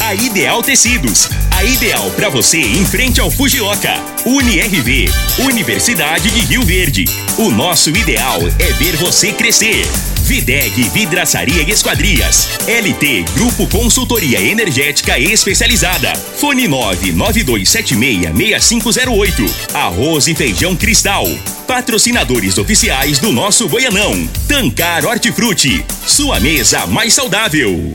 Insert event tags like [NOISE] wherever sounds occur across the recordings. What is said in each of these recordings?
A Ideal Tecidos. A ideal para você em frente ao Fujioka. UniRV. Universidade de Rio Verde. O nosso ideal é ver você crescer. Videg Vidraçaria e Esquadrias. LT Grupo Consultoria Energética Especializada. Fone 992766508. Arroz e Feijão Cristal. Patrocinadores oficiais do nosso Goianão. Tancar Hortifruti. Sua mesa mais saudável.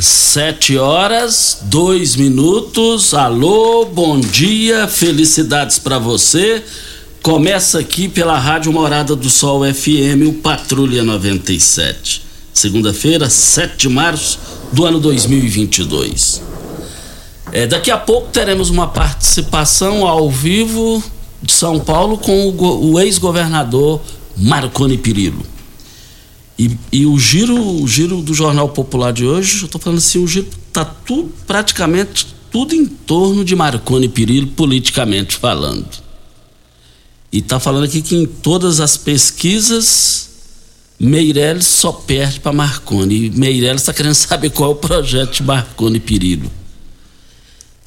Sete horas, dois minutos. Alô, bom dia, felicidades para você. Começa aqui pela Rádio Morada do Sol FM, o Patrulha 97. Segunda-feira, 7 de março do ano 2022. É, daqui a pouco teremos uma participação ao vivo de São Paulo com o, o ex-governador Marconi Perillo. E, e, o giro, o giro do Jornal Popular de hoje, eu estou falando assim, o giro está tudo, praticamente tudo em torno de Marconi Perillo, politicamente falando. E está falando aqui que em todas as pesquisas, Meirelles só perde para Marconi. E Meirelles está querendo [LAUGHS] saber qual é o projeto de Marconi Perillo,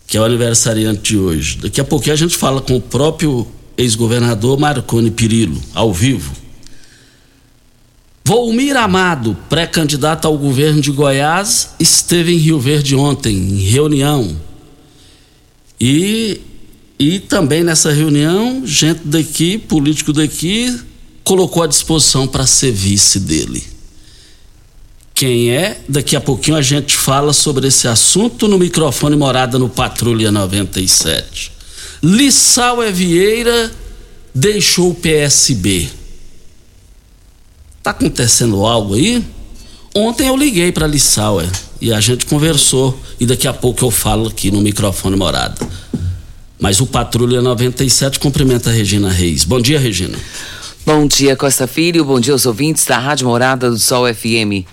que é o aniversariante de hoje. Daqui a pouquinho a gente fala com o próprio ex-governador Marconi Perillo, ao vivo. Volmir Amado, pré-candidato ao governo de Goiás, esteve em Rio Verde ontem, em reunião. E, e também nessa reunião, gente daqui, político daqui, colocou à disposição para ser vice dele. Quem é? Daqui a pouquinho a gente fala sobre esse assunto no microfone Morada no Patrulha 97. Lissau Vieira deixou o PSB. Tá acontecendo algo aí? Ontem eu liguei para Lissauer e a gente conversou e daqui a pouco eu falo aqui no microfone morada. Mas o Patrulha 97 cumprimenta a Regina Reis. Bom dia, Regina. Bom dia, Costa Filho. Bom dia aos ouvintes da Rádio Morada do Sol FM.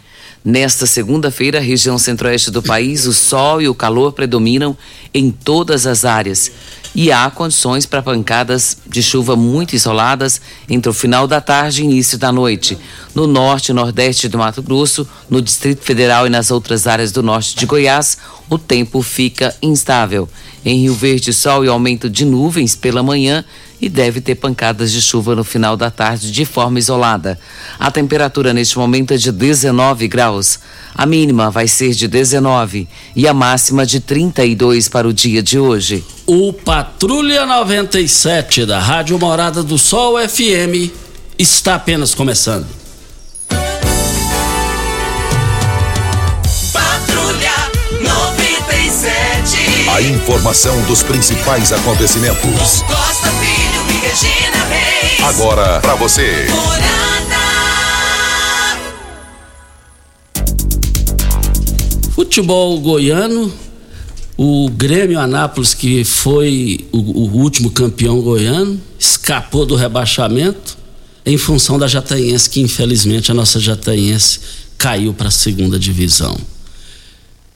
Nesta segunda-feira, região centro-oeste do país, o sol e o calor predominam em todas as áreas e há condições para pancadas de chuva muito isoladas entre o final da tarde e início da noite. No norte e nordeste do Mato Grosso, no Distrito Federal e nas outras áreas do norte de Goiás, o tempo fica instável. Em Rio Verde, sol e aumento de nuvens pela manhã e deve ter pancadas de chuva no final da tarde de forma isolada. A temperatura neste momento é de 19 graus. A mínima vai ser de 19 e a máxima de 32 para o dia de hoje. O Patrulha 97 da Rádio Morada do Sol FM está apenas começando. A informação dos principais acontecimentos. Costa Filho e Regina Reis. Agora para você. Futebol goiano, o Grêmio Anápolis, que foi o, o último campeão goiano, escapou do rebaixamento em função da Jataiense, que infelizmente a nossa Jataiense caiu para a segunda divisão.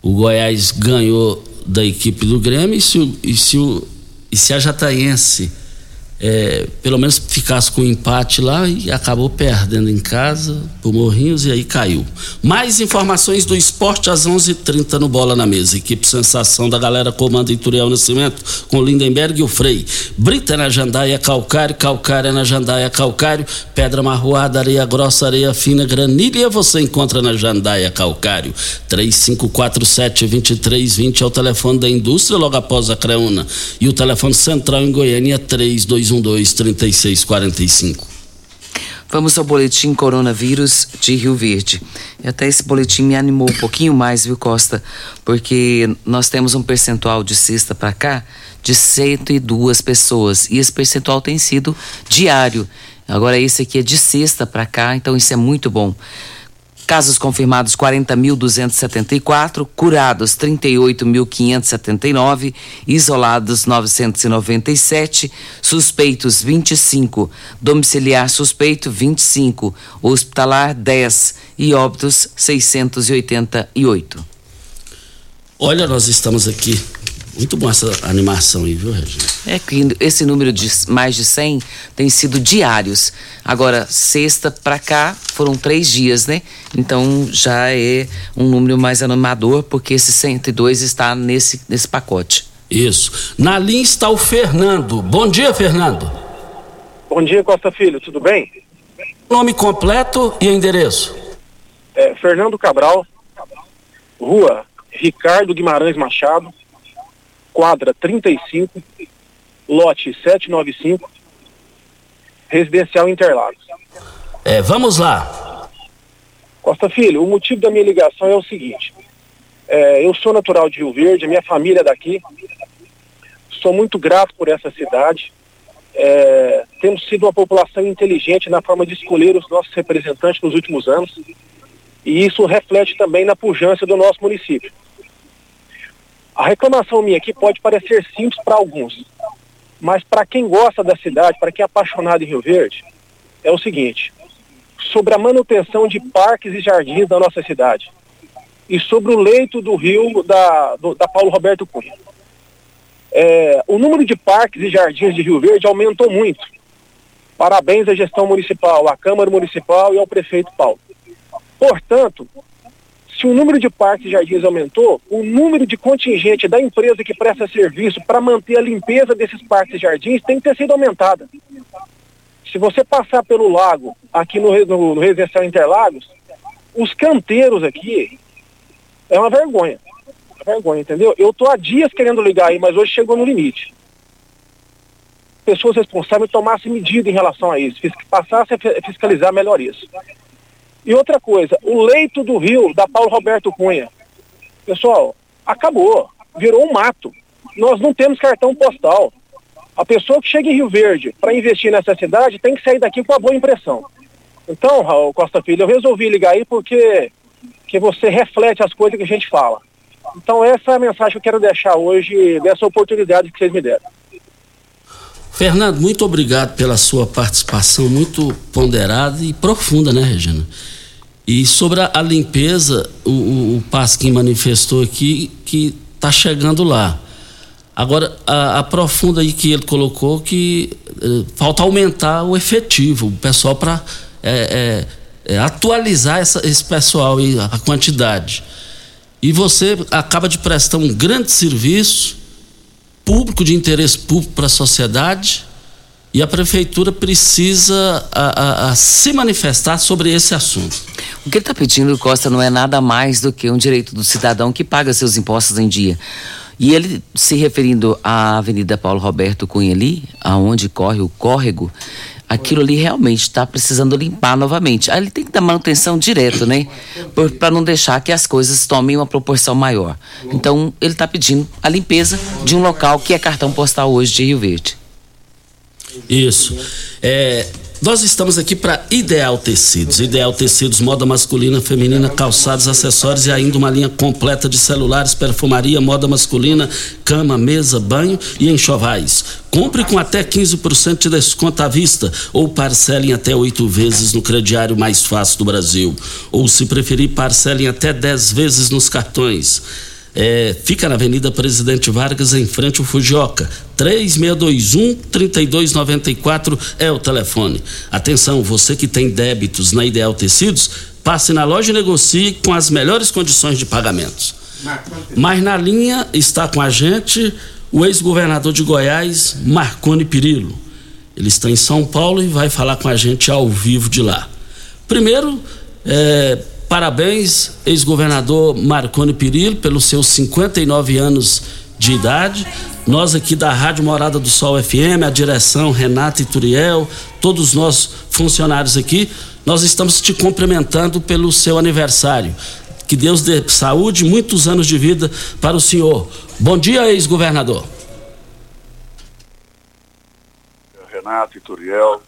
O Goiás ganhou da equipe do Grêmio e se, e se, o- e se a Jataiense é, pelo menos ficasse com um empate lá e acabou perdendo em casa por Morrinhos e aí caiu. Mais informações do esporte às 11:30 h 30 no Bola na Mesa. Equipe Sensação da galera comanda Ituriel Nascimento com Lindenberg e o Frei. Brita na Jandaia Calcário, Calcário na Jandaia Calcário, Pedra Marroada, Areia Grossa, Areia Fina, Granilha você encontra na Jandaia Calcário. 3547-2320 é o telefone da indústria logo após a Creuna. E o telefone central em Goiânia é 32 3212-3645. Vamos ao boletim coronavírus de Rio Verde. E até esse boletim me animou um pouquinho mais, viu, Costa? Porque nós temos um percentual de sexta para cá de 102 pessoas. E esse percentual tem sido diário. Agora, esse aqui é de sexta para cá, então isso é muito bom. Casos confirmados 40.274, curados 38.579, isolados 997, suspeitos 25, domiciliar suspeito 25, hospitalar 10 e óbitos 688. Olha, nós estamos aqui muito bom essa animação aí, viu, Regina? É que esse número de mais de 100 tem sido diários. Agora, sexta para cá foram três dias, né? Então já é um número mais animador, porque esse 102 está nesse, nesse pacote. Isso. Na linha está o Fernando. Bom dia, Fernando. Bom dia, Costa Filho. Tudo bem? Nome completo e endereço? É, Fernando Cabral, Rua Ricardo Guimarães Machado, quadra 35, lote 795, residencial Interlagos. É, vamos lá. Costa Filho, o motivo da minha ligação é o seguinte. É, eu sou natural de Rio Verde, a minha família é daqui. Sou muito grato por essa cidade. É, temos sido uma população inteligente na forma de escolher os nossos representantes nos últimos anos. E isso reflete também na pujança do nosso município. A reclamação minha aqui pode parecer simples para alguns, mas para quem gosta da cidade, para quem é apaixonado em Rio Verde, é o seguinte: sobre a manutenção de parques e jardins da nossa cidade e sobre o leito do rio da, do, da Paulo Roberto Cunha. É, o número de parques e jardins de Rio Verde aumentou muito. Parabéns à gestão municipal, à Câmara Municipal e ao prefeito Paulo. Portanto, se o número de parques e jardins aumentou, o número de contingente da empresa que presta serviço para manter a limpeza desses parques e jardins tem que ter sido aumentada. Se você passar pelo lago, aqui no, no, no Residencial Interlagos, os canteiros aqui é uma vergonha. É uma vergonha, entendeu? Eu estou há dias querendo ligar aí, mas hoje chegou no limite. Pessoas responsáveis tomassem medida em relação a isso, passassem a fiscalizar melhor isso. E outra coisa, o leito do rio da Paulo Roberto Cunha. Pessoal, acabou. Virou um mato. Nós não temos cartão postal. A pessoa que chega em Rio Verde para investir nessa cidade tem que sair daqui com a boa impressão. Então, Raul Costa Filho, eu resolvi ligar aí porque que você reflete as coisas que a gente fala. Então essa é a mensagem que eu quero deixar hoje dessa oportunidade que vocês me deram. Fernando, muito obrigado pela sua participação muito ponderada e profunda, né, Regina? E sobre a, limpeza, o, o, o Pasquim manifestou aqui que está chegando lá. Agora, a, a, profunda aí que ele colocou que eh, falta aumentar o efetivo, o pessoal para é, é, é, atualizar essa, esse pessoal e a quantidade. E você acaba de prestar um grande serviço público de interesse público para a sociedade e a prefeitura precisa a, a, a se manifestar sobre esse assunto. O que ele está pedindo, Costa, não é nada mais do que um direito do cidadão que paga seus impostos em dia. E ele se referindo à Avenida Paulo Roberto Cunha ali, aonde corre o córrego, aquilo ali realmente está precisando limpar novamente. Aí ele tem que dar manutenção direto, né? Para não deixar que as coisas tomem uma proporção maior. Então, ele está pedindo a limpeza de um local que é cartão postal hoje de Rio Verde. Isso. É, nós estamos aqui para Ideal Tecidos. Ideal Tecidos, moda masculina, feminina, calçados, acessórios e ainda uma linha completa de celulares, perfumaria, moda masculina, cama, mesa, banho e enxovais. Compre com até 15% de desconto à vista ou parcelem até oito vezes no crediário mais fácil do Brasil. Ou, se preferir, parcelem até 10 vezes nos cartões. É, fica na Avenida Presidente Vargas, em frente ao Fujioka. 3621-3294 é o telefone. Atenção, você que tem débitos na Ideal Tecidos, passe na loja e negocie com as melhores condições de pagamentos. Mas na linha está com a gente o ex-governador de Goiás, Marconi Pirillo. Ele está em São Paulo e vai falar com a gente ao vivo de lá. Primeiro, é, parabéns, ex-governador Marconi Pirillo, pelos seus 59 anos de idade. Nós aqui da Rádio Morada do Sol FM, a direção Renata e Turiel, todos nós funcionários aqui, nós estamos te cumprimentando pelo seu aniversário. Que Deus dê saúde, muitos anos de vida para o senhor. Bom dia, ex-governador. Renato, Ituriel,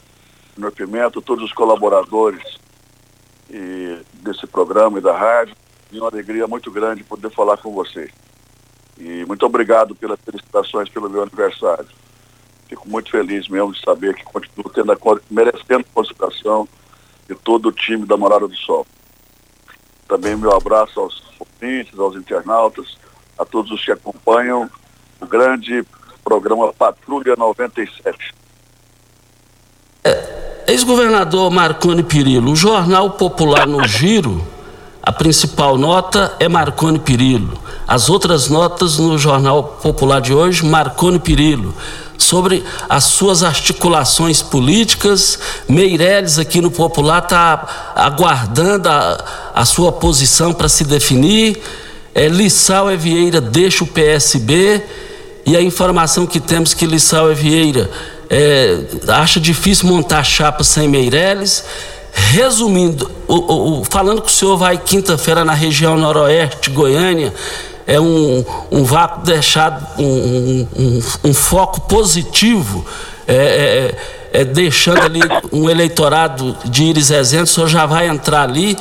Senhor Pimenta, todos os colaboradores e desse programa e da rádio. E uma alegria muito grande poder falar com vocês. E muito obrigado pelas felicitações pelo meu aniversário. Fico muito feliz mesmo de saber que continuo tendo a, merecendo a consideração de todo o time da Morada do Sol. Também meu abraço aos ouvintes, aos internautas, a todos os que acompanham o grande programa Patrulha 97. Ex-governador Marconi Pirillo, o Jornal Popular no Giro, a principal nota é Marconi Pirillo. As outras notas no Jornal Popular de hoje, Marconi Pirillo. Sobre as suas articulações políticas, Meirelles aqui no Popular está aguardando a, a, sua posição para se definir. É, Lissau Vieira deixa o PSB e a informação que temos que Lissau Vieira é, acha difícil montar chapa sem Meirelles. Resumindo, o, o, falando que o senhor vai quinta-feira na região noroeste, Goiânia, é um, um vácuo deixado, um, um, um foco positivo, é, é, é, deixando ali um eleitorado de Iris Rezende, o senhor já vai entrar ali.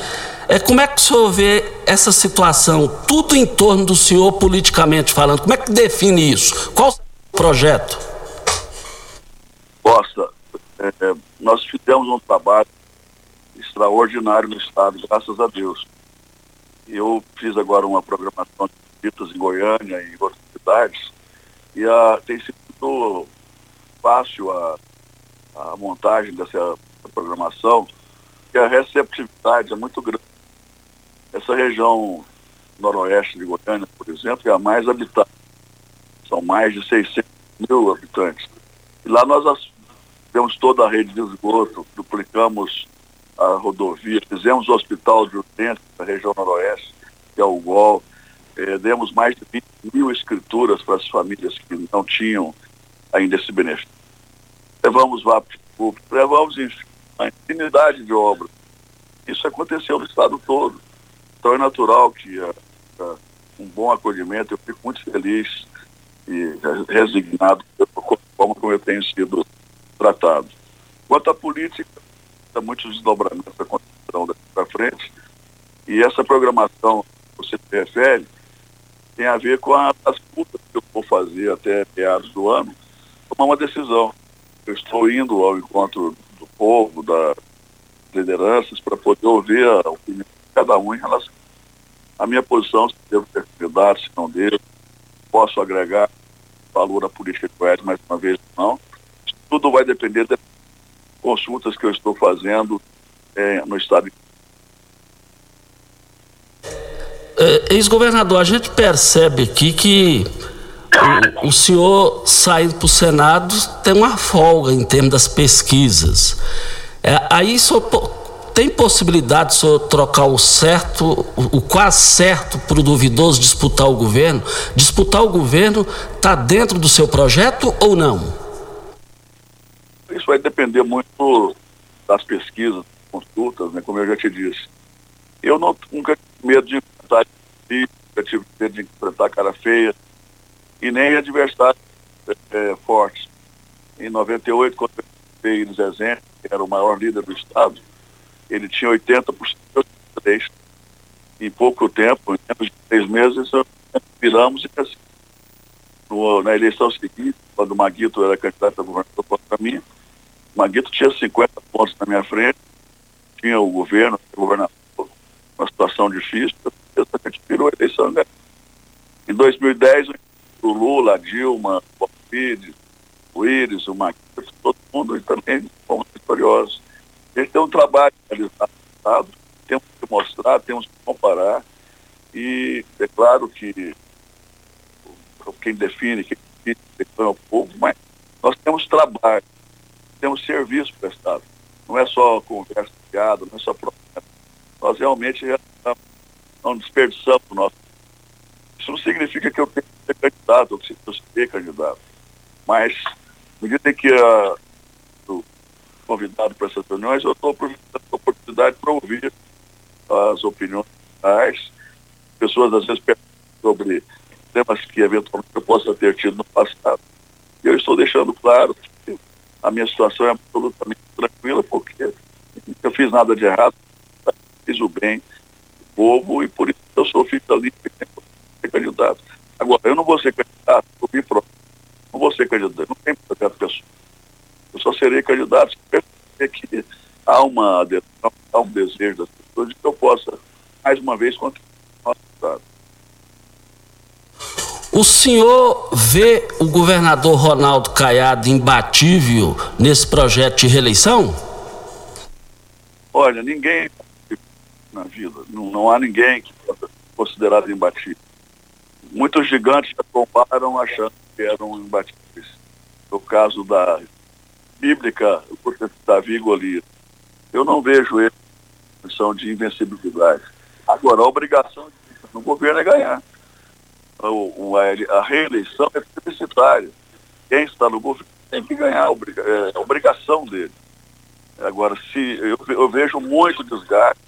É, como é que o senhor vê essa situação, tudo em torno do senhor politicamente falando? Como é que define isso? Qual o projeto? Costa, é, é, nós fizemos um trabalho extraordinário no Estado, graças a Deus. Eu fiz agora uma programação de visitas em Goiânia e em outras cidades, e a, tem sido fácil a, a montagem dessa programação, e a receptividade é muito grande. Essa região noroeste de Goiânia, por exemplo, é a mais habitada. São mais de 600 mil habitantes. E lá nós temos toda a rede de esgoto, duplicamos a rodovia, fizemos o hospital de urgência da região noroeste, que é o GOL, eh, demos mais de 20 mil escrituras para as famílias que não tinham ainda esse benefício. Levamos VAP público, levamos a infinidade de obras. Isso aconteceu no estado todo. Então é natural que uh, uh, um bom acolhimento, eu fico muito feliz e resignado como eu tenho sido tratado. Quanto à política, há muitos desdobramentos da daqui para frente, e essa programação que você refere tem a ver com a, as putas que eu vou fazer até meados do ano, tomar uma decisão. Eu estou indo ao encontro do povo, das lideranças, para poder ouvir a opinião de cada um em relação à minha posição, se devo ter candidato, se não devo, posso agregar valor à política de Goiás mais uma vez não tudo vai depender das consultas que eu estou fazendo é, no estado. É, Ex-governador, a gente percebe aqui que o, o senhor saindo para o Senado tem uma folga em termos das pesquisas. É, aí só tem possibilidade de senhor trocar o certo, o, o quase certo para o duvidoso disputar o governo? Disputar o governo está dentro do seu projeto ou não? Depender muito das pesquisas, consultas, né, como eu já te disse. Eu não, nunca tive medo de enfrentar nunca tive medo de enfrentar cara feia e nem adversários é, fortes. Em 98, quando eu veio Iris Rezende, que era o maior líder do Estado, ele tinha 80% de três. Em pouco tempo, em menos de três meses, viramos e assim. No, na eleição seguinte, quando o Maguito era candidato a governador contra mim, Maguito tinha 50 pontos na minha frente, tinha o governo, o governador, uma situação difícil, eu gente virou a eleição, né? Em 2010, o Lula, a Dilma, o Alcides, o Íris, o Marquinhos, todo mundo também fomos vitoriosos. A tem um trabalho realizado, temos que mostrar, temos que comparar. E é claro que quem define, quem define é o povo, mas nós temos trabalho, temos serviço prestado. Não é só conversa fiada, não é só promessa. Nós realmente não desperdiçamos o nosso. Isso não significa que eu tenho que ser candidato, ou que eu ser candidato. Mas, à medida que uh, o convidado para essas reuniões, eu estou aproveitando a oportunidade para ouvir as opiniões das pessoas, às vezes, sobre temas que eventualmente eu possa ter tido no passado. Eu estou deixando claro a minha situação é absolutamente tranquila, porque eu fiz nada de errado, fiz o bem do povo e por isso eu sou livre ser candidato. Agora, eu não vou ser candidato, eu me pronto. Não vou ser candidato, não tem projeto pessoal. Eu só serei candidato se perceber que há uma há um desejo das pessoas de que eu possa, mais uma vez, contribuir o nosso Estado. O senhor vê o governador Ronaldo Caiado imbatível nesse projeto de reeleição? Olha, ninguém na vida, não, não há ninguém que ser considerado imbatível. Muitos gigantes já comparam achando que eram imbatíveis. No caso da bíblica, o Davi e Golias. Eu não vejo ele em condição de invencibilidade. Agora, a obrigação do governo é ganhar a, a, reeleição é publicitária. Quem está no governo tem que ganhar, é, obrigação dele. Agora, se eu, eu vejo muito desgaste,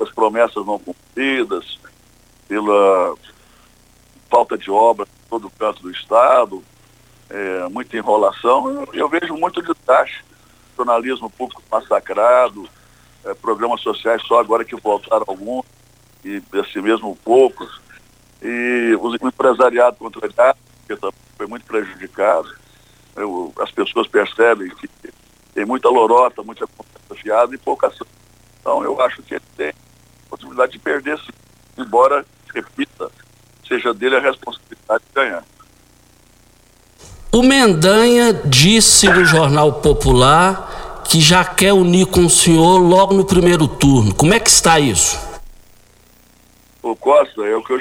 as promessas não cumpridas, pela falta de obra em todo canto do Estado, é, muita enrolação, eu, eu, vejo muito desgaste. Jornalismo público massacrado, é, programas sociais só agora que voltaram alguns, e assim mesmo poucos e o empresariado contrariado, que foi muito prejudicado. Eu, as pessoas percebem que tem muita lorota, muita conversa fiada e pouca ação. Então eu acho que ele tem possibilidade de perder, sim, embora, repita, seja dele a responsabilidade de ganhar. O Mendanha disse no Jornal Popular que já quer unir com o senhor logo no primeiro turno. Como é que está isso? O Costa, é o que eu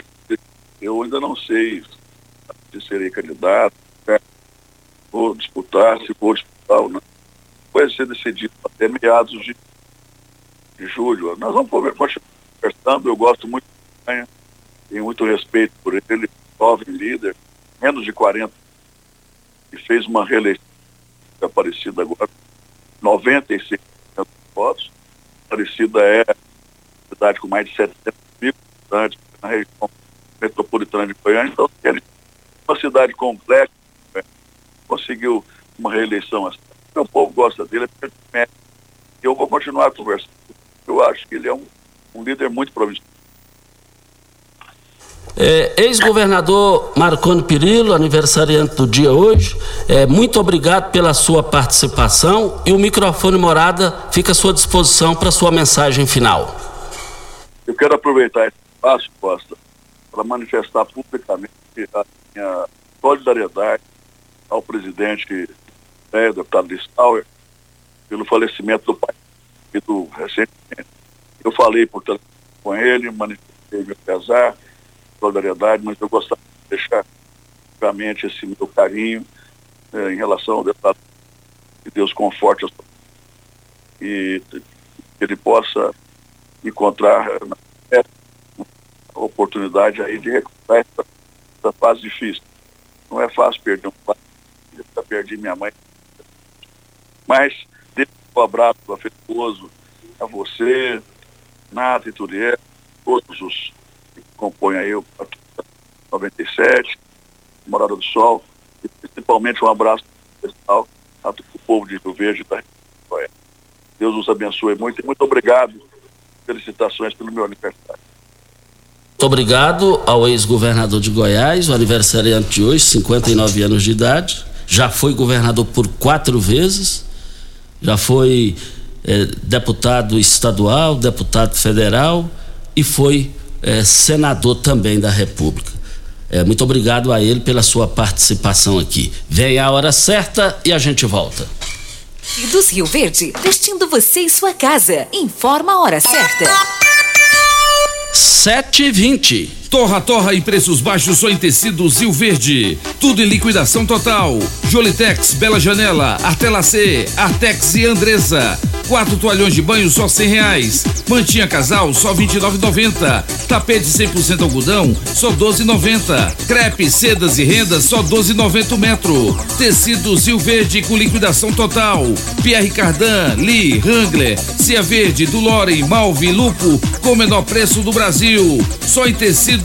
eu ainda não sei se serei candidato, né? vou disputar, se vou disputar ou não. Vai ser decidido até meados de, de julho. Nós vamos conversando, eu gosto muito de Canha, tenho muito respeito por ele, jovem líder, menos de 40, e fez uma reeleição Aparecida agora, 96% de votos. Aparecida é a cidade com mais de 700 mil habitantes na região metropolitana de Goiânia, então ele uma cidade complexa, né? conseguiu uma reeleição assim. O povo gosta dele, é eu vou continuar conversando. Eu acho que ele é um, um líder muito promissor. É, Ex-governador Marconi Pirillo, aniversariante do dia hoje, é, muito obrigado pela sua participação e o microfone Morada fica à sua disposição para sua mensagem final. Eu quero aproveitar esse espaço, Costa, para manifestar publicamente a minha solidariedade ao presidente, né, deputado Listauer, pelo falecimento do pai do recentemente. Eu falei por telefone com ele, manifestei meu pesar, solidariedade, mas eu gostaria de deixar realmente esse meu carinho eh, em relação ao deputado. Que Deus conforte a sua e que ele possa encontrar na oportunidade aí de recuperar essa, essa fase difícil. Não é fácil perder um pai, eu perdi minha mãe. Mas deixo um abraço afetuoso a você, Nata e Turiel, todos os que compõem aí o 97, Morada do Sol, e principalmente um abraço especial o povo de Rio Verde da Deus os abençoe muito e muito obrigado. Felicitações pelo meu aniversário. Muito obrigado ao ex-governador de Goiás, o aniversariante de hoje, 59 anos de idade. Já foi governador por quatro vezes, já foi eh, deputado estadual, deputado federal e foi eh, senador também da República. É, muito obrigado a ele pela sua participação aqui. Vem a hora certa e a gente volta. Dos Rio Verde, vestindo você e sua casa. Informa a hora certa. 7h20. Torra, torra e preços baixos só em tecidos Rio Verde. Tudo em liquidação total. Jolitex, Bela Janela, Artela C, Artex e Andresa. Quatro toalhões de banho só cem reais. Mantinha casal só vinte e Tapete 100% algodão só doze noventa. Crepe, sedas e rendas só doze noventa metro. Tecidos Rio Verde com liquidação total. Pierre Cardan, Lee, Wrangler, Cia Verde, Dulore, Malve, Lupo com o menor preço do Brasil. Só em tecidos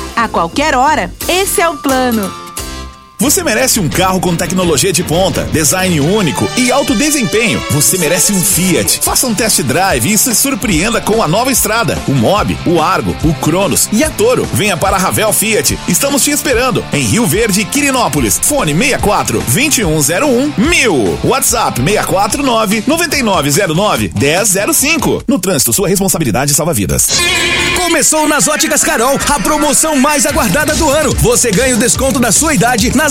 a qualquer hora. Esse é o plano. Você merece um carro com tecnologia de ponta, design único e alto desempenho. Você merece um Fiat. Faça um test drive e se surpreenda com a nova estrada, o Mob, o Argo, o Cronos e a Toro. Venha para a Ravel Fiat. Estamos te esperando em Rio Verde, Quirinópolis. Fone 64 2101 1000. WhatsApp 649 9909 1005. No trânsito, sua responsabilidade salva vidas. Começou nas Óticas Carol a promoção mais aguardada do ano. Você ganha o desconto da sua idade nas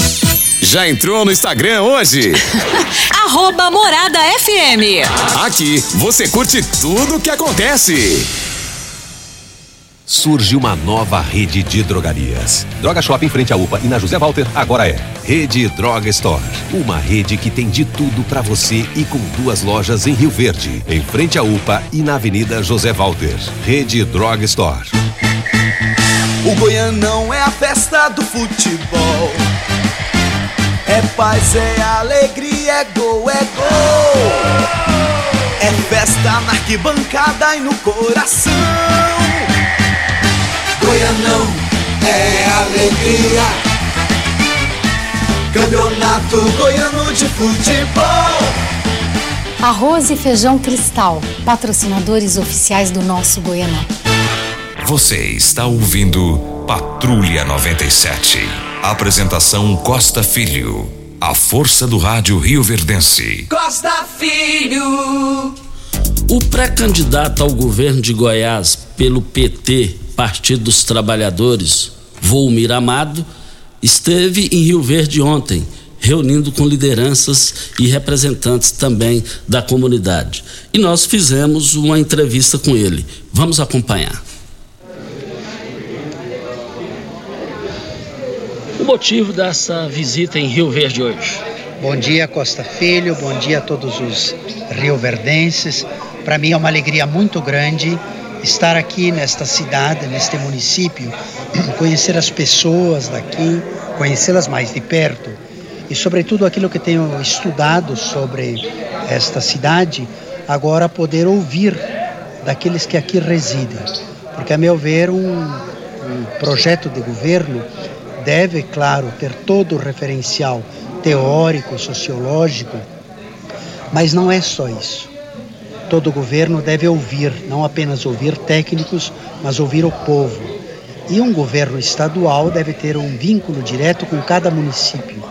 Já entrou no Instagram hoje? [LAUGHS] Arroba Morada FM. Aqui você curte tudo o que acontece. Surge uma nova rede de drogarias. Droga Shop em frente à UPA e na José Walter agora é Rede Droga Store. Uma rede que tem de tudo para você e com duas lojas em Rio Verde, em frente à UPA e na Avenida José Walter. Rede Droga Store. O Goianão é a festa do futebol. É paz, é alegria, é gol, é gol. É festa na arquibancada e no coração. Goianão é alegria. Campeonato Goiano de Futebol. Arroz e feijão cristal, patrocinadores oficiais do nosso Goianão. Você está ouvindo Patrulha 97. Apresentação Costa Filho. A força do rádio Rio Verdense. Costa Filho. O pré-candidato ao governo de Goiás pelo PT, Partido dos Trabalhadores, Volmir Amado, esteve em Rio Verde ontem, reunindo com lideranças e representantes também da comunidade. E nós fizemos uma entrevista com ele. Vamos acompanhar. O motivo dessa visita em Rio Verde hoje? Bom dia, Costa Filho, bom dia a todos os rioverdenses. Para mim é uma alegria muito grande estar aqui nesta cidade, neste município, [CLEARS THROAT] conhecer as pessoas daqui, conhecê-las mais de perto e, sobretudo, aquilo que tenho estudado sobre esta cidade, agora poder ouvir daqueles que aqui residem. Porque, a meu ver, um, um projeto de governo deve, claro, ter todo o referencial teórico, sociológico, mas não é só isso. Todo governo deve ouvir, não apenas ouvir técnicos, mas ouvir o povo. E um governo estadual deve ter um vínculo direto com cada município,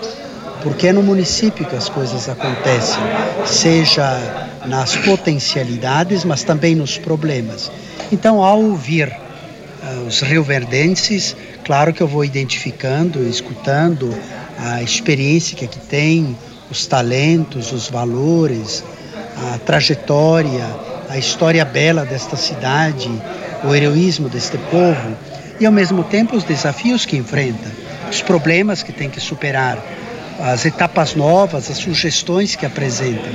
porque é no município que as coisas acontecem, seja nas potencialidades, mas também nos problemas. Então, ao ouvir uh, os rioverdenses, Claro que eu vou identificando, escutando a experiência que aqui tem, os talentos, os valores, a trajetória, a história bela desta cidade, o heroísmo deste povo e ao mesmo tempo os desafios que enfrenta, os problemas que tem que superar. as etapas novas, as sugestões que apresentam.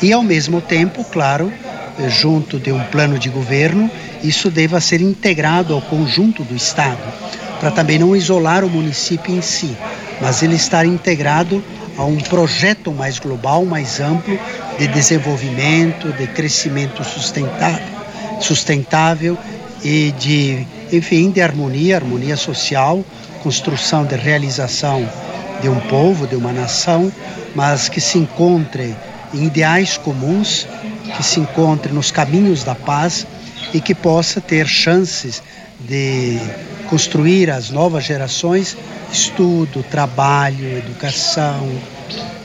E, ao mesmo tempo, claro, junto de um plano de governo, isso deva ser integrado ao conjunto do Estado, para também não isolar o município em si, mas ele estar integrado a um projeto mais global, mais amplo de desenvolvimento, de crescimento sustentável, sustentável e de, enfim, de harmonia, harmonia social, construção de realização de um povo, de uma nação, mas que se encontre em ideais comuns, que se encontre nos caminhos da paz e que possa ter chances de construir as novas gerações estudo, trabalho, educação,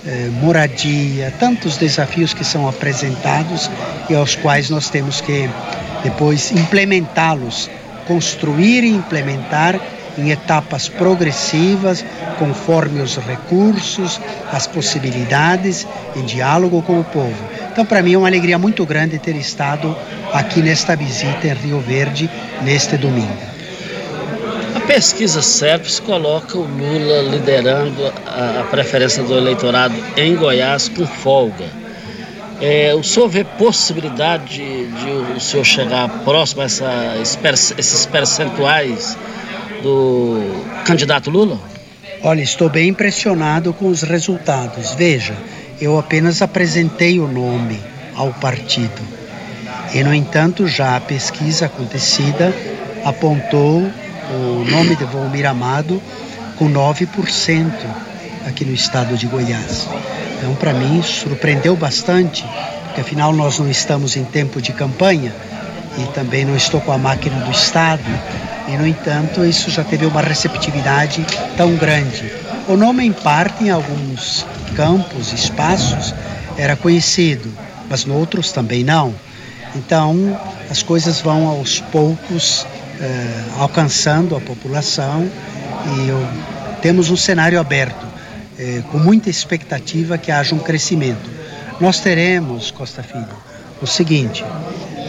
eh, moradia, tantos desafios que são apresentados e aos quais nós temos que depois implementá-los, construir e implementar em etapas progressivas, conforme os recursos, as possibilidades, em diálogo com o povo. Então, para mim é uma alegria muito grande ter estado aqui nesta visita em Rio Verde neste domingo. Pesquisa Serpes coloca o Lula liderando a, a preferência do eleitorado em Goiás com folga. É, o senhor vê possibilidade de, de, o senhor chegar próximo a essa, esses percentuais do candidato Lula? Olha, estou bem impressionado com os resultados. Veja, eu apenas apresentei o nome ao partido. E, no entanto, já a pesquisa acontecida apontou o nome de Volmir Amado com 9% aqui no estado de Goiás. Então, para mim, surpreendeu bastante, porque afinal nós não estamos em tempo de campanha e também não estou com a máquina do Estado e, no entanto, isso já teve uma receptividade tão grande. O nome, em parte, em alguns campos, espaços, era conhecido, mas em outros também não. Então, as coisas vão aos poucos eh, alcançando a população e eu, temos um cenário aberto, eh, com muita expectativa que haja um crescimento. Nós teremos, Costa Filho, o seguinte: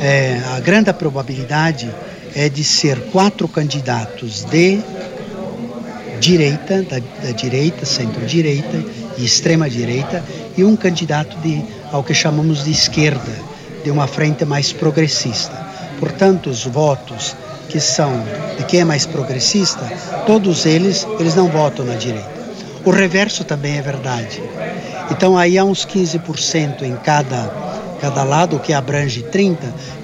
eh, a grande probabilidade é de ser quatro candidatos de direita, da, da direita, centro-direita e extrema-direita, e um candidato de, ao que chamamos de esquerda, de uma frente mais progressista. Portanto, os votos que são de quem é mais progressista, todos eles, eles não votam na direita. O reverso também é verdade. Então aí há uns 15% em cada, cada lado, que abrange 30%,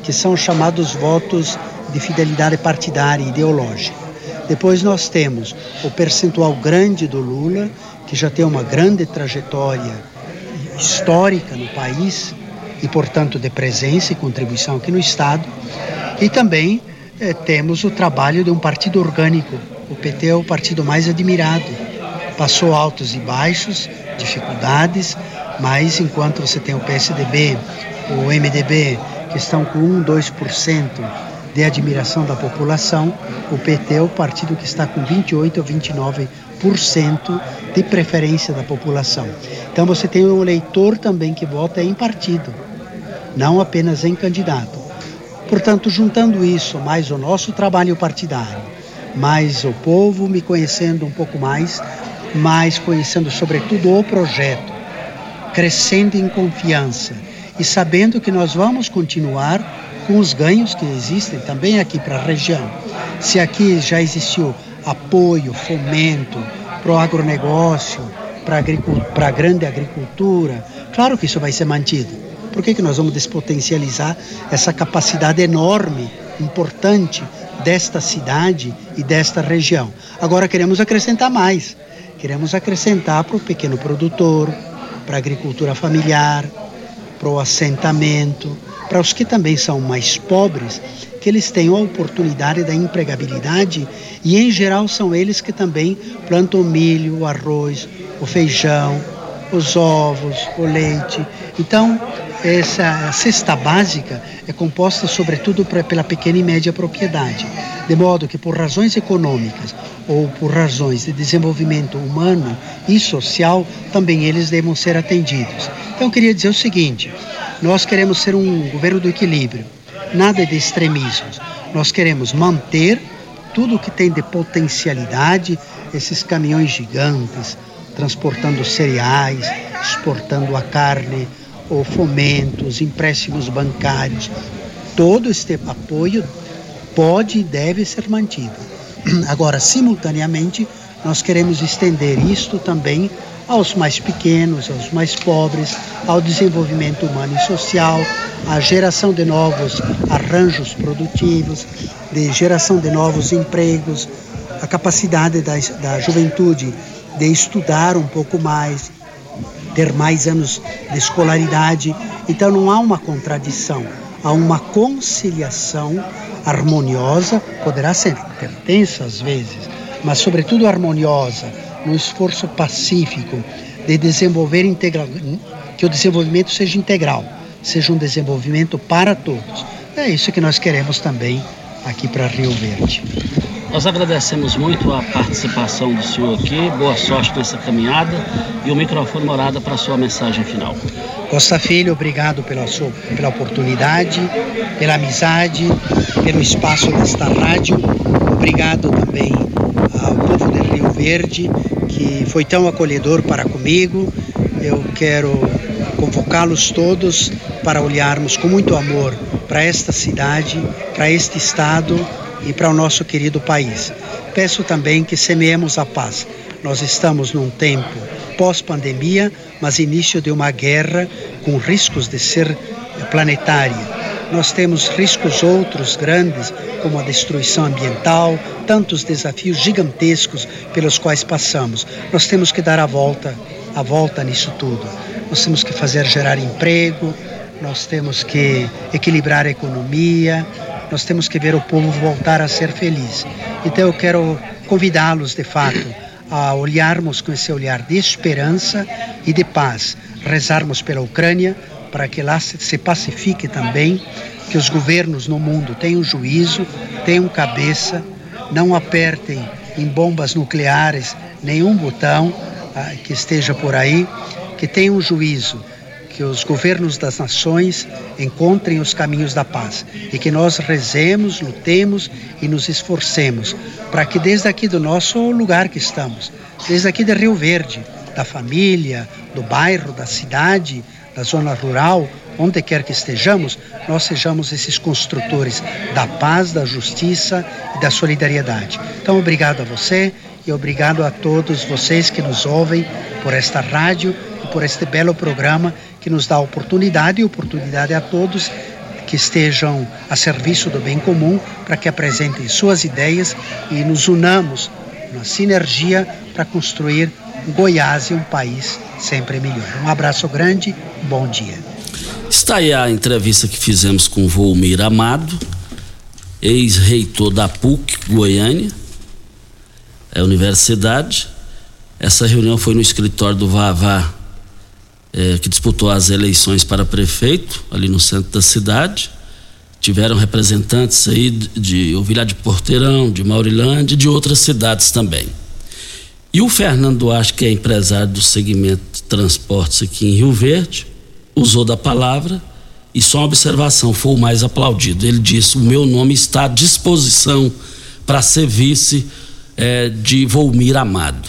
que são chamados votos de fidelidade partidária e ideológica. Depois nós temos o percentual grande do Lula, que já tem uma grande trajetória histórica no país e, portanto, de presença e contribuição aqui no Estado. E também eh, temos o trabalho de um partido orgânico. O PT é o partido mais admirado. Passou altos e baixos, dificuldades, mas enquanto você tem o PSDB, o MDB, que estão com 1, 2% de admiração da população, o PT é o partido que está com 28 ou 29% de preferência da população. Então você tem um eleitor também que vota em partido, não apenas em candidato. Portanto, juntando isso, mais o nosso trabalho partidário, mais o povo me conhecendo um pouco mais, mais conhecendo sobretudo o projeto, crescendo em confiança e sabendo que nós vamos continuar com os ganhos que existem também aqui para a região. Se aqui já existiu apoio, fomento para o agronegócio, para a grande agricultura, claro que isso vai ser mantido. Por que, que nós vamos despotencializar essa capacidade enorme, importante desta cidade e desta região? Agora queremos acrescentar mais. Queremos acrescentar para o pequeno produtor, para a agricultura familiar, para o assentamento, para os que também são mais pobres, que eles tenham a oportunidade da empregabilidade e, em geral, são eles que também plantam o milho, o arroz, o feijão, os ovos, o leite. Então, essa cesta básica é composta sobretudo pela pequena e média propriedade, de modo que por razões econômicas ou por razões de desenvolvimento humano e social, também eles devem ser atendidos. Então, eu queria dizer o seguinte: nós queremos ser um governo do equilíbrio, nada de extremismos. Nós queremos manter tudo o que tem de potencialidade, esses caminhões gigantes, transportando cereais, exportando a carne, ou fomentos, empréstimos bancários. Todo este apoio pode e deve ser mantido. [CLEARS THROAT] Agora, simultaneamente, nós queremos estender isto também aos mais pequenos, aos mais pobres, ao desenvolvimento humano e social, à geração de novos arranjos produtivos, de geração de novos empregos, a capacidade da, da juventude de estudar um pouco mais, ter mais anos de escolaridade. Então não há uma contradição, há uma conciliação harmoniosa, poderá ser tensa às vezes, mas sobretudo harmoniosa, no esforço pacífico de desenvolver integral, que o desenvolvimento seja integral, seja um desenvolvimento para todos. É isso que nós queremos também aqui para Rio Verde. Nós agradecemos muito a participação do senhor aqui, boa sorte nessa caminhada e o microfone morada para a sua mensagem final. Costa Filho, obrigado pela, sua, pela oportunidade, pela amizade, pelo espaço desta rádio. Obrigado também ao povo de Rio Verde, que foi tão acolhedor para comigo. Eu quero convocá-los todos para olharmos com muito amor para esta cidade, para este estado e para o nosso querido país. Peço também que semeemos a paz. Nós estamos num tempo pós-pandemia, mas início de uma guerra com riscos de ser planetária. Nós temos riscos outros grandes, como a destruição ambiental, tantos desafios gigantescos pelos quais passamos. Nós temos que dar a volta, a volta nisso tudo. Nós temos que fazer gerar emprego, nós temos que equilibrar a economia, nós temos que ver o povo voltar a ser feliz. Então eu quero convidá-los, de fato, a olharmos com esse olhar de esperança e de paz, rezarmos pela Ucrânia para que lá se pacifique também, que os governos no mundo tenham juízo, tenham cabeça, não apertem em bombas nucleares nenhum botão ah, que esteja por aí, que tenham juízo que os governos das nações encontrem os caminhos da paz e que nós rezemos, lutemos e nos esforcemos para que desde aqui do nosso lugar que estamos, desde aqui de Rio Verde, da família, do bairro, da cidade, da zona rural, onde quer que estejamos, nós sejamos esses construtores da paz, da justiça e da solidariedade. Então, obrigado a você e obrigado a todos vocês que nos ouvem por esta rádio e por este belo programa que nos dá oportunidade e oportunidade a todos que estejam a serviço do bem comum para que apresentem suas ideias e nos unamos na sinergia para construir Goiás e um país sempre melhor. Um abraço grande, bom dia. Está aí a entrevista que fizemos com Volmir Amado, ex-reitor da PUC Goiânia, é universidade. Essa reunião foi no escritório do Vavá é, que disputou as eleições para prefeito, ali no centro da cidade. Tiveram representantes aí de Ovilha de Porteirão, de Maurilândia e de outras cidades também. E o Fernando Duarte, que é empresário do segmento de transportes aqui em Rio Verde, usou da palavra e só uma observação, foi o mais aplaudido. Ele disse: O meu nome está à disposição para ser vice é, de Volmir Amado.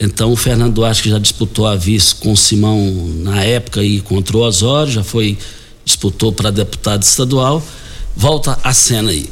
Então o Fernando Duarte que já disputou a vice com o Simão na época e contra o Osório, já foi disputou para deputado estadual, volta a cena aí.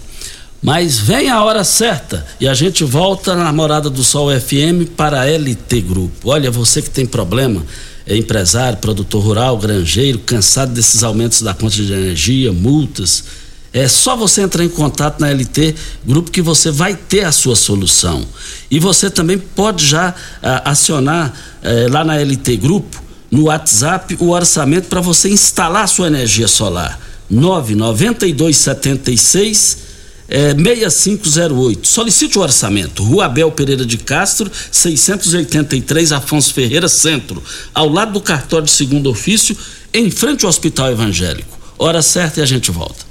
Mas vem a hora certa e a gente volta na Morada do Sol FM para a LT Grupo. Olha, você que tem problema, é empresário, produtor rural, granjeiro, cansado desses aumentos da conta de energia, multas, é só você entrar em contato na LT Grupo que você vai ter a sua solução. E você também pode já ah, acionar eh, lá na LT Grupo, no WhatsApp, o orçamento para você instalar a sua energia solar. 99276 é, 6508. Solicite o orçamento. Rua Abel Pereira de Castro, 683, Afonso Ferreira, Centro. Ao lado do cartório de segundo ofício, em frente ao Hospital Evangélico. Hora certa e a gente volta.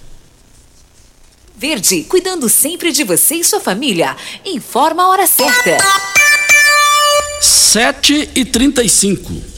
Verde, cuidando sempre de você e sua família. Informa a hora certa. 7 e 35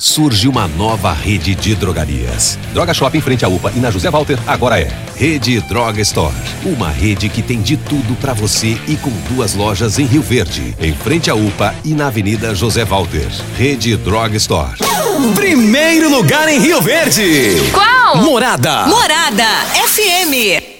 surge uma nova rede de drogarias. Droga Shop em frente à UPA e na José Walter agora é Rede Droga Store. Uma rede que tem de tudo para você e com duas lojas em Rio Verde, em frente à UPA e na Avenida José Walter. Rede Droga Store. Primeiro lugar em Rio Verde. Qual? Morada. Morada FM.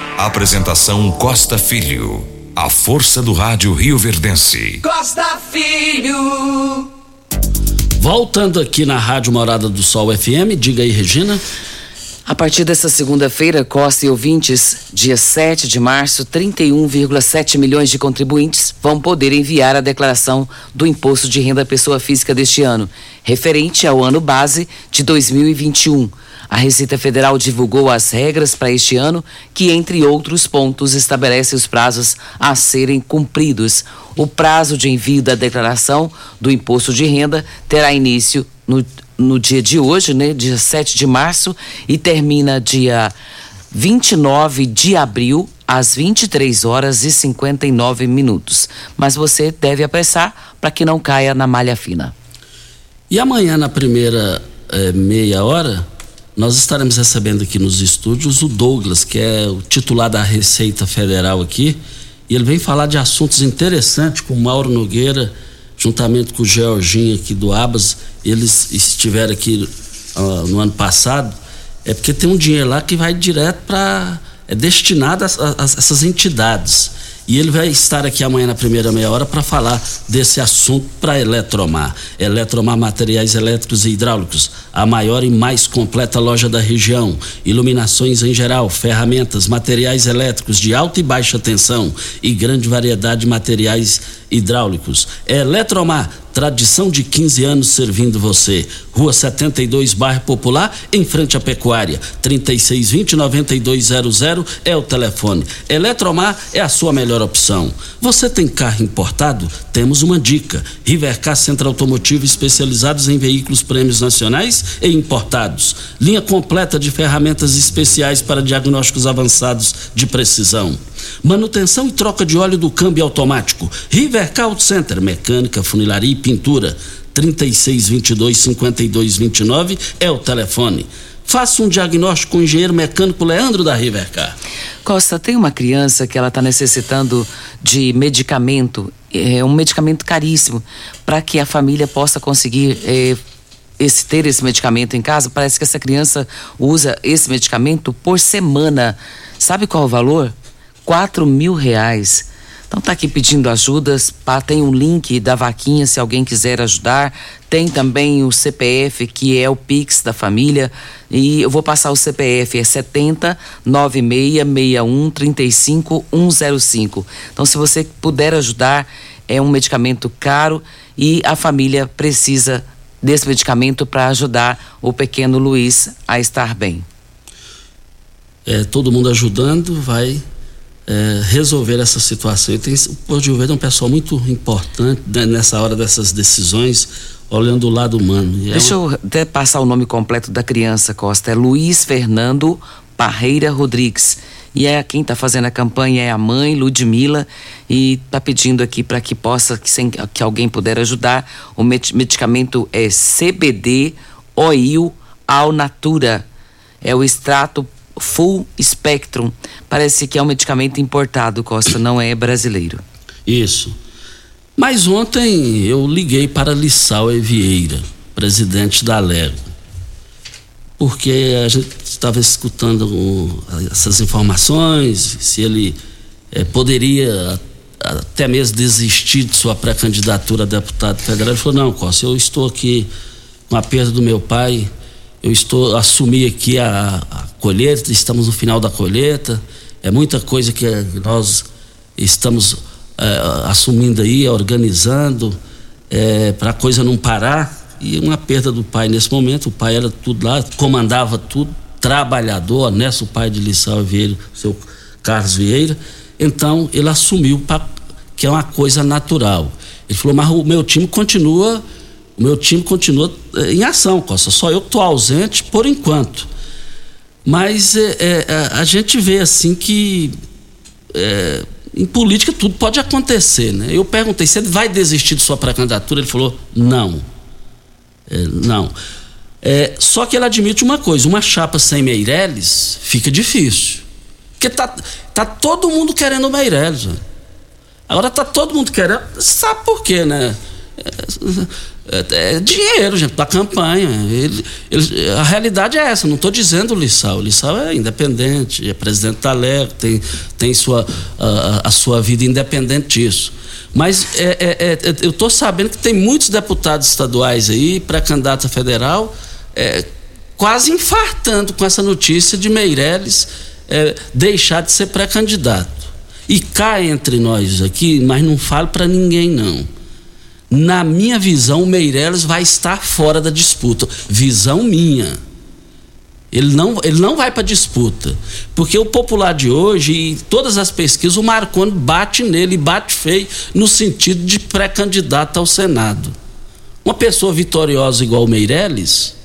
Apresentação Costa Filho. A força do rádio Rio Verdense. Costa Filho. Voltando aqui na Rádio Morada do Sol FM, diga aí, Regina. A partir dessa segunda-feira, Costa e ouvintes, dia 7 de março, 31,7 milhões de contribuintes vão poder enviar a declaração do Imposto de Renda à Pessoa Física deste ano, referente ao ano base de 2021. A Receita Federal divulgou as regras para este ano, que, entre outros pontos, estabelece os prazos a serem cumpridos. O prazo de envio da declaração do imposto de renda terá início no, no dia de hoje, né, dia 7 de março, e termina dia 29 de abril, às 23 horas e 59 minutos. Mas você deve apressar para que não caia na malha fina. E amanhã, na primeira eh, meia hora, nós estaremos recebendo aqui nos estúdios o Douglas, que é o titular da Receita Federal aqui, e ele vem falar de assuntos interessantes com o Mauro Nogueira, juntamente com o Georginho aqui do Abas. Eles estiveram aqui uh, no ano passado, é porque tem um dinheiro lá que vai direto para. é destinado a, a, a essas entidades. E ele vai estar aqui amanhã na primeira meia hora para falar desse assunto para Eletromar. Eletromar Materiais Elétricos e Hidráulicos, a maior e mais completa loja da região. Iluminações em geral, ferramentas, materiais elétricos de alta e baixa tensão e grande variedade de materiais hidráulicos. Eletromar, tradição de 15 anos servindo você. Rua 72, Bairro Popular, em frente à Pecuária. 3620-9200 é o telefone. Eletromar é a sua melhor opção. Você tem carro importado? Temos uma dica. Rivercar Centro Automotivo especializados em veículos prêmios nacionais e importados. Linha completa de ferramentas especiais para diagnósticos avançados de precisão. Manutenção e troca de óleo do câmbio automático. Rivercar Auto Center, mecânica, funilaria e pintura. 3622-5229 é o telefone. Faça um diagnóstico com o engenheiro mecânico Leandro da Rivercar. Costa, tem uma criança que ela está necessitando de medicamento, é um medicamento caríssimo, para que a família possa conseguir é, esse, ter esse medicamento em casa. Parece que essa criança usa esse medicamento por semana. Sabe qual o valor? Quatro mil reais. Então tá aqui pedindo ajudas, pá, tem um link da vaquinha se alguém quiser ajudar. Tem também o CPF, que é o Pix da família. E eu vou passar o CPF, é 70 9661 35 105. Então, se você puder ajudar, é um medicamento caro e a família precisa desse medicamento para ajudar o pequeno Luiz a estar bem. É, todo mundo ajudando vai é, resolver essa situação. E tem, o Porto de Verde é um pessoal muito importante né, nessa hora dessas decisões, olhando o lado humano. É Deixa uma... eu até passar o nome completo da criança, Costa. É Luiz Fernando Parreira Rodrigues. E é quem está fazendo a campanha é a mãe, Ludmila, e está pedindo aqui para que possa, que, sem, que alguém puder ajudar. O medicamento é CBD Oil Al Natura. É o extrato Full Spectrum. Parece que é um medicamento importado, Costa, não é brasileiro. Isso. Mas ontem eu liguei para Lissau Evieira, presidente da Lego, porque a gente estava escutando essas informações, se ele é, poderia até mesmo desistir de sua pré-candidatura a deputado federal. Ele falou: não, Costa, eu estou aqui com a perda do meu pai, eu estou assumi aqui a, a colheita, estamos no final da colheita, é muita coisa que nós estamos é, assumindo aí, organizando, é, para a coisa não parar. E uma perda do pai nesse momento, o pai era tudo lá, comandava tudo, trabalhador, honesto, o pai de Lissau Vieira, seu Carlos Vieira. Então ele assumiu pra, que é uma coisa natural. Ele falou, mas o meu time continua, o meu time continua é, em ação, Costa. Só eu estou ausente por enquanto. Mas é, é, é, a gente vê assim que é, em política tudo pode acontecer, né? Eu perguntei se ele vai desistir de sua pré-candidatura, ele falou não, é, não. É, só que ele admite uma coisa: uma chapa sem Meirelles fica difícil, porque tá, tá todo mundo querendo o Meirelles. Agora tá todo mundo querendo, sabe por quê, né? É, é dinheiro, gente, para campanha. Ele, ele, a realidade é essa, não estou dizendo o Lissau. O Lissau é independente, é presidente da LEC, tem, tem sua, a, a sua vida independente disso. Mas é, é, é eu estou sabendo que tem muitos deputados estaduais aí, pré-candidato federal, é, quase infartando com essa notícia de Meirelles é, deixar de ser pré-candidato. E cá entre nós aqui, mas não falo para ninguém não na minha visão, o Meirelles vai estar fora da disputa. Visão minha. Ele não, ele não vai para disputa. Porque o popular de hoje, e todas as pesquisas, o Marconi bate nele, bate feio, no sentido de pré-candidato ao Senado. Uma pessoa vitoriosa igual o Meirelles,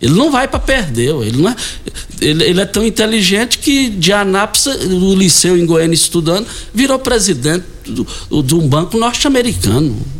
ele não vai para perder. Ele, não é, ele, ele, é tão inteligente que de Anápolis, o liceu em Goiânia estudando, virou presidente de um banco norte-americano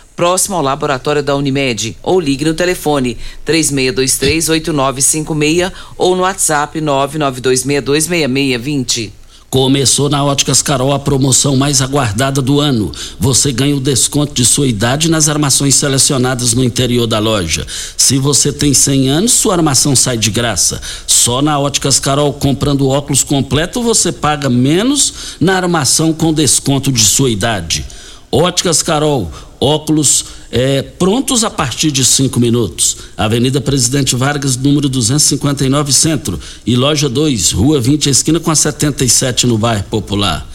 próximo ao laboratório da Unimed, ou ligue no telefone 3623-8956 ou no WhatsApp 992626620. Começou na Óticas Carol a promoção mais aguardada do ano. Você ganha o desconto de sua idade nas armações selecionadas no interior da loja. Se você tem 100 anos, sua armação sai de graça. Só na Óticas Carol, comprando óculos completo, você paga menos na armação com desconto de sua idade. Óticas Carol, óculos é, prontos a partir de cinco minutos. Avenida Presidente Vargas, número 259, Centro. E loja 2, Rua 20, esquina com a 77 no bairro Popular.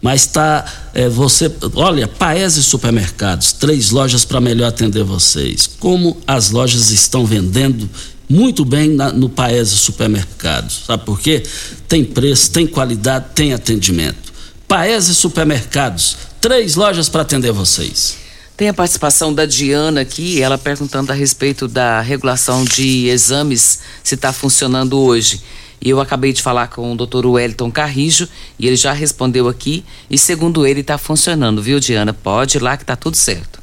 Mas tá, é, você, olha, Paese Supermercados, três lojas para melhor atender vocês. Como as lojas estão vendendo muito bem na, no Paese Supermercados. Sabe por quê? Tem preço, tem qualidade, tem atendimento. Paese Supermercados, três lojas para atender vocês. Tem a participação da Diana aqui, ela perguntando a respeito da regulação de exames, se está funcionando hoje. E eu acabei de falar com o doutor Wellington Carrijo e ele já respondeu aqui. E segundo ele, está funcionando, viu, Diana? Pode ir lá que está tudo certo.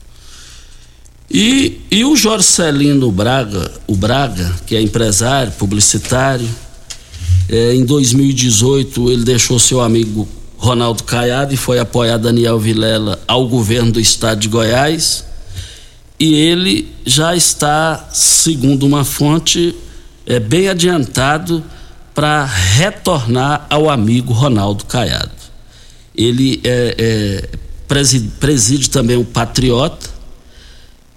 E, e o Jorge Celino Braga, o Braga, que é empresário, publicitário, é, em 2018 ele deixou seu amigo Ronaldo Caiado e foi apoiar Daniel Vilela ao governo do estado de Goiás. E ele já está, segundo uma fonte, é, bem adiantado para retornar ao amigo Ronaldo Caiado. Ele é, é, preside, preside também o Patriota,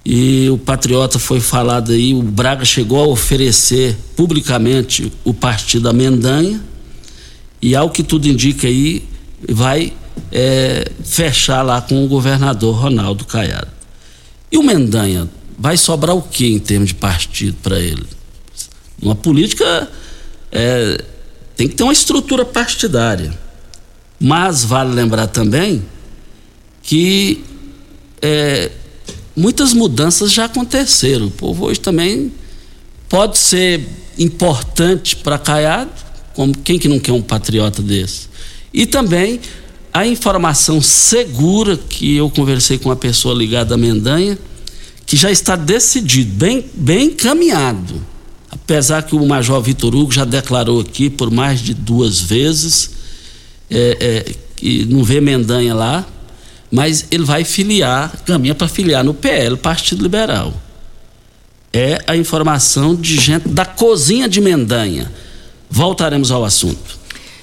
e o Patriota foi falado aí, o Braga chegou a oferecer publicamente o partido Amendanha, e ao que tudo indica aí, vai é, fechar lá com o governador Ronaldo Caiado. E o Mendanha, vai sobrar o que em termos de partido para ele? Uma política é, tem que ter uma estrutura partidária. Mas vale lembrar também que é, muitas mudanças já aconteceram. O povo hoje também pode ser importante para Caiado, como quem que não quer um patriota desse? E também a informação segura que eu conversei com uma pessoa ligada à Mendanha, que já está decidido, bem, bem encaminhado. Apesar que o Major Vitor Hugo já declarou aqui por mais de duas vezes é, é, que não vê Mendanha lá, mas ele vai filiar, caminha para filiar no PL, Partido Liberal. É a informação de gente da cozinha de Mendanha. Voltaremos ao assunto.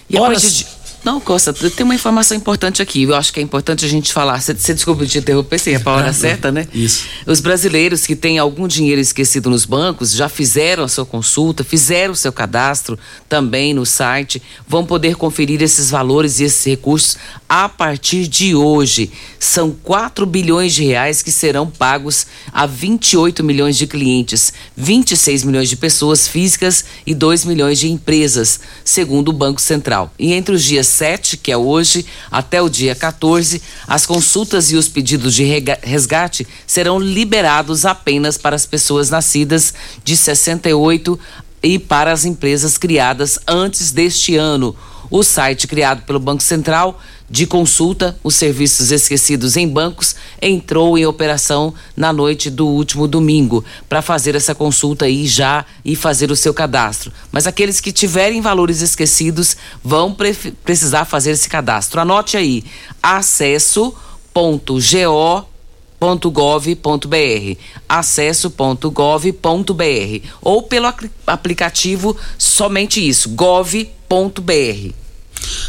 E Horas... Não, Costa, tem uma informação importante aqui. Eu acho que é importante a gente falar. Você, você desculpa te interromper, sim, é para a hora certa, né? Isso. Os brasileiros que têm algum dinheiro esquecido nos bancos já fizeram a sua consulta, fizeram o seu cadastro também no site, vão poder conferir esses valores e esses recursos a partir de hoje. São 4 bilhões de reais que serão pagos a 28 milhões de clientes, 26 milhões de pessoas físicas e 2 milhões de empresas, segundo o Banco Central. E entre os dias 7, que é hoje, até o dia 14, as consultas e os pedidos de resgate serão liberados apenas para as pessoas nascidas de 68 e para as empresas criadas antes deste ano. O site criado pelo Banco Central de consulta, os serviços esquecidos em bancos, entrou em operação na noite do último domingo para fazer essa consulta aí já e fazer o seu cadastro. Mas aqueles que tiverem valores esquecidos vão pre precisar fazer esse cadastro. Anote aí: acesso.go.gov.br acesso.gov.br ou pelo aplicativo somente isso, gov.br.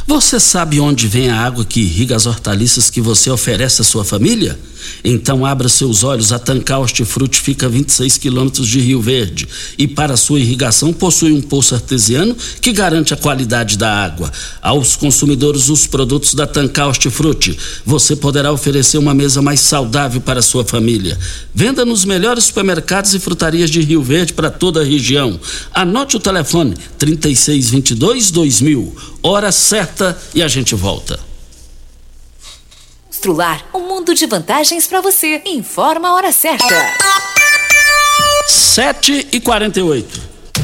Você sabe onde vem a água que irriga as hortaliças que você oferece à sua família? Então abra seus olhos, a Tancar Hortifruti fica a 26 quilômetros de Rio Verde e para sua irrigação possui um poço artesiano que garante a qualidade da água. Aos consumidores os produtos da Tancar Hortifruti, você poderá oferecer uma mesa mais saudável para sua família. Venda nos melhores supermercados e frutarias de Rio Verde para toda a região. Anote o telefone 3622 2000. Hora certa e a gente volta. Constrular um mundo de vantagens para você. Informa a hora certa. 7 e 48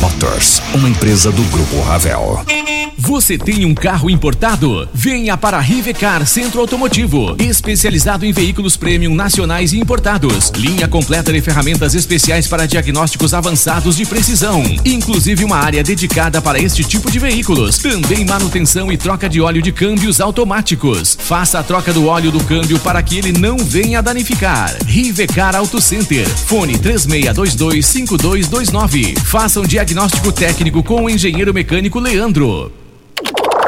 Motors, uma empresa do Grupo Ravel. Você tem um carro importado? Venha para Rivecar Centro Automotivo, especializado em veículos premium nacionais e importados. Linha completa de ferramentas especiais para diagnósticos avançados de precisão, inclusive uma área dedicada para este tipo de veículos. Também manutenção e troca de óleo de câmbios automáticos. Faça a troca do óleo do câmbio para que ele não venha danificar. Rivecar Auto Center. Fone 36225229. Faça um diagnóstico técnico com o engenheiro mecânico Leandro.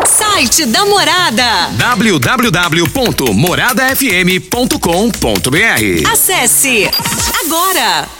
Site da Morada. www.moradafm.com.br Acesse agora.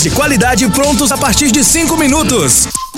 de qualidade prontos a partir de 5 minutos.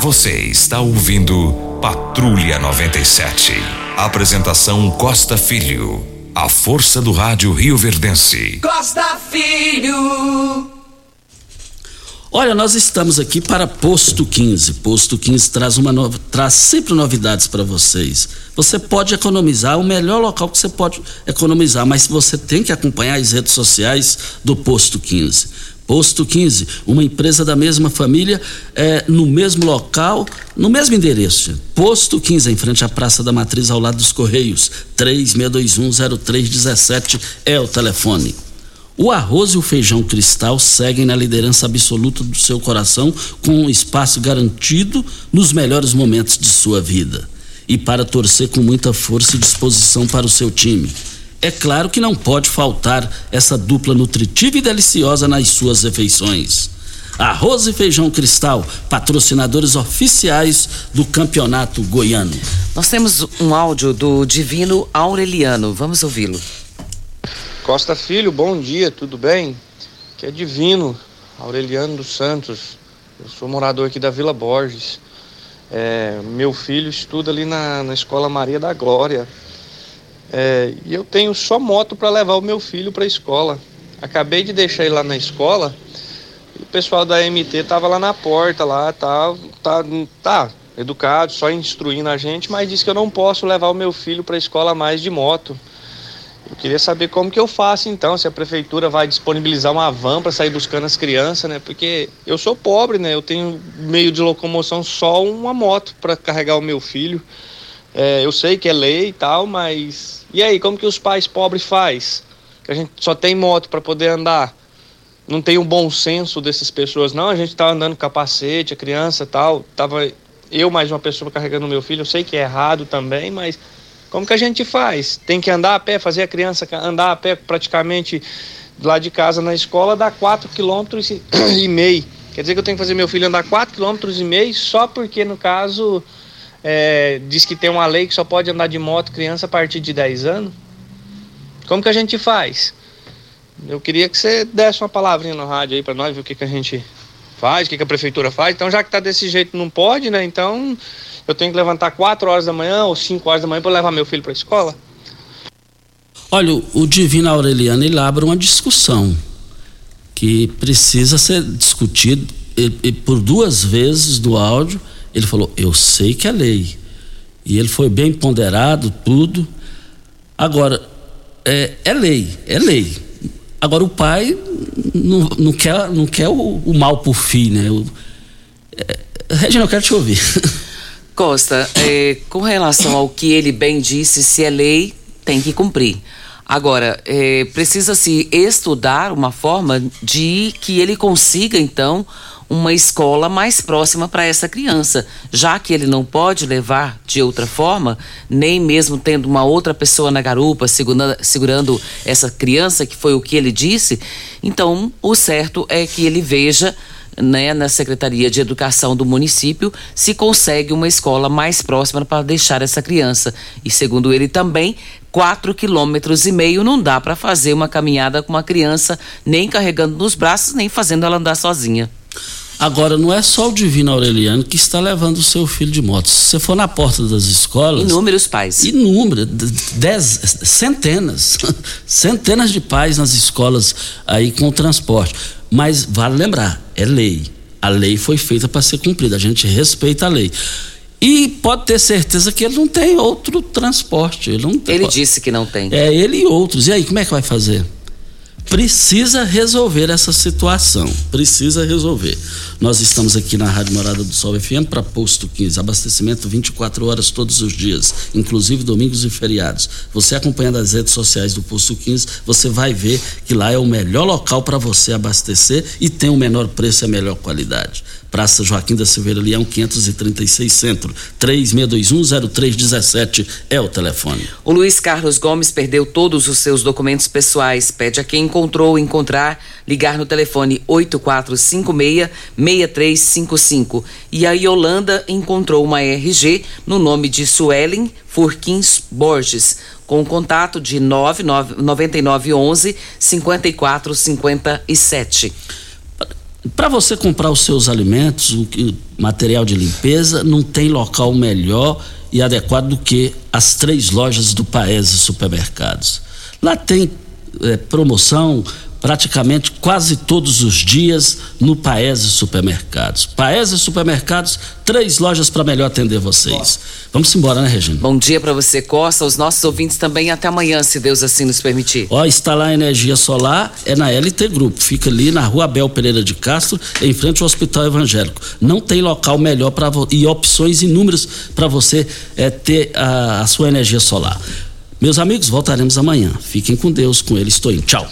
Você está ouvindo Patrulha 97. Apresentação Costa Filho. A força do rádio Rio Verdense. Costa Filho. Olha, nós estamos aqui para Posto 15. Posto 15 traz uma nova, traz sempre novidades para vocês. Você pode economizar, o melhor local que você pode economizar, mas você tem que acompanhar as redes sociais do Posto 15. Posto 15, uma empresa da mesma família, é, no mesmo local, no mesmo endereço. Posto 15, em frente à Praça da Matriz, ao lado dos Correios. 36210317 é o telefone. O arroz e o feijão cristal seguem na liderança absoluta do seu coração, com um espaço garantido nos melhores momentos de sua vida. E para torcer com muita força e disposição para o seu time. É claro que não pode faltar essa dupla nutritiva e deliciosa nas suas refeições. Arroz e Feijão Cristal, patrocinadores oficiais do Campeonato Goiano. Nós temos um áudio do Divino Aureliano, vamos ouvi-lo. Costa Filho, bom dia, tudo bem? Que é Divino Aureliano dos Santos. Eu sou morador aqui da Vila Borges. É, meu filho estuda ali na, na Escola Maria da Glória. É, e eu tenho só moto para levar o meu filho para a escola. Acabei de deixar ele lá na escola. o pessoal da MT tava lá na porta, lá, tá, tá, tá educado, só instruindo a gente, mas disse que eu não posso levar o meu filho para a escola mais de moto. Eu queria saber como que eu faço então, se a prefeitura vai disponibilizar uma van para sair buscando as crianças, né? Porque eu sou pobre, né? Eu tenho meio de locomoção só uma moto para carregar o meu filho. É, eu sei que é lei e tal, mas e aí, como que os pais pobres faz? Que a gente só tem moto para poder andar. Não tem um bom senso dessas pessoas, não. A gente tá andando capacete, a criança tal. Tava eu mais uma pessoa carregando meu filho. Eu sei que é errado também, mas como que a gente faz? Tem que andar a pé, fazer a criança andar a pé praticamente lá de casa na escola dá 4 km [COUGHS] e meio. Quer dizer que eu tenho que fazer meu filho andar 4 km e meio só porque no caso é, diz que tem uma lei que só pode andar de moto criança a partir de 10 anos. Como que a gente faz? Eu queria que você desse uma palavrinha no rádio aí para nós ver o que, que a gente faz, o que, que a prefeitura faz. Então, já que tá desse jeito, não pode, né? Então, eu tenho que levantar 4 horas da manhã ou 5 horas da manhã para levar meu filho para a escola. Olha, o Divino Aureliano ele abre uma discussão que precisa ser discutido por duas vezes do áudio ele falou: Eu sei que é lei. E ele foi bem ponderado, tudo. Agora, é, é lei, é lei. Agora, o pai não, não quer, não quer o, o mal por fim, né? É, Regina, eu quero te ouvir. [LAUGHS] Costa, é, com relação ao que ele bem disse, se é lei, tem que cumprir. Agora, é, precisa-se estudar uma forma de que ele consiga, então, uma escola mais próxima para essa criança, já que ele não pode levar de outra forma, nem mesmo tendo uma outra pessoa na garupa segurando, segurando essa criança, que foi o que ele disse. Então, o certo é que ele veja né, na Secretaria de Educação do município se consegue uma escola mais próxima para deixar essa criança. E segundo ele também, quatro quilômetros e meio não dá para fazer uma caminhada com uma criança nem carregando nos braços nem fazendo ela andar sozinha. Agora, não é só o Divino Aureliano que está levando o seu filho de moto. Se você for na porta das escolas. Inúmeros pais. Inúmeros, dez, centenas. [LAUGHS] Centenas de pais nas escolas aí com o transporte. Mas vale lembrar, é lei. A lei foi feita para ser cumprida. A gente respeita a lei. E pode ter certeza que ele não tem outro transporte. Ele, não tem, ele disse que não tem. É, ele e outros. E aí, como é que vai fazer? Precisa resolver essa situação. Precisa resolver. Nós estamos aqui na Rádio Morada do Sol FM para Posto 15, abastecimento 24 horas todos os dias, inclusive domingos e feriados. Você acompanhando as redes sociais do Posto 15, você vai ver que lá é o melhor local para você abastecer e tem o menor preço e a melhor qualidade. Praça Joaquim da Silveira Leão, 536 Centro. 36210317 é o telefone. O Luiz Carlos Gomes perdeu todos os seus documentos pessoais. Pede a quem encontrou ou encontrar ligar no telefone 8456-6355. E a Yolanda encontrou uma RG no nome de Suelen Furquins Borges, com contato de 9911 5457. Para você comprar os seus alimentos, o material de limpeza, não tem local melhor e adequado do que as três lojas do Paese Supermercados. Lá tem é, promoção, praticamente quase todos os dias no Paese Supermercados. Paese Supermercados, três lojas para melhor atender vocês. Vamos embora, né, Regina? Bom dia para você, Costa, os nossos ouvintes também até amanhã, se Deus assim nos permitir. Ó, instalar energia solar é na LT Grupo, fica ali na Rua Abel Pereira de Castro, em frente ao Hospital Evangélico. Não tem local melhor para e opções inúmeras para você é, ter a, a sua energia solar. Meus amigos, voltaremos amanhã. Fiquem com Deus, com ele estou indo. Tchau.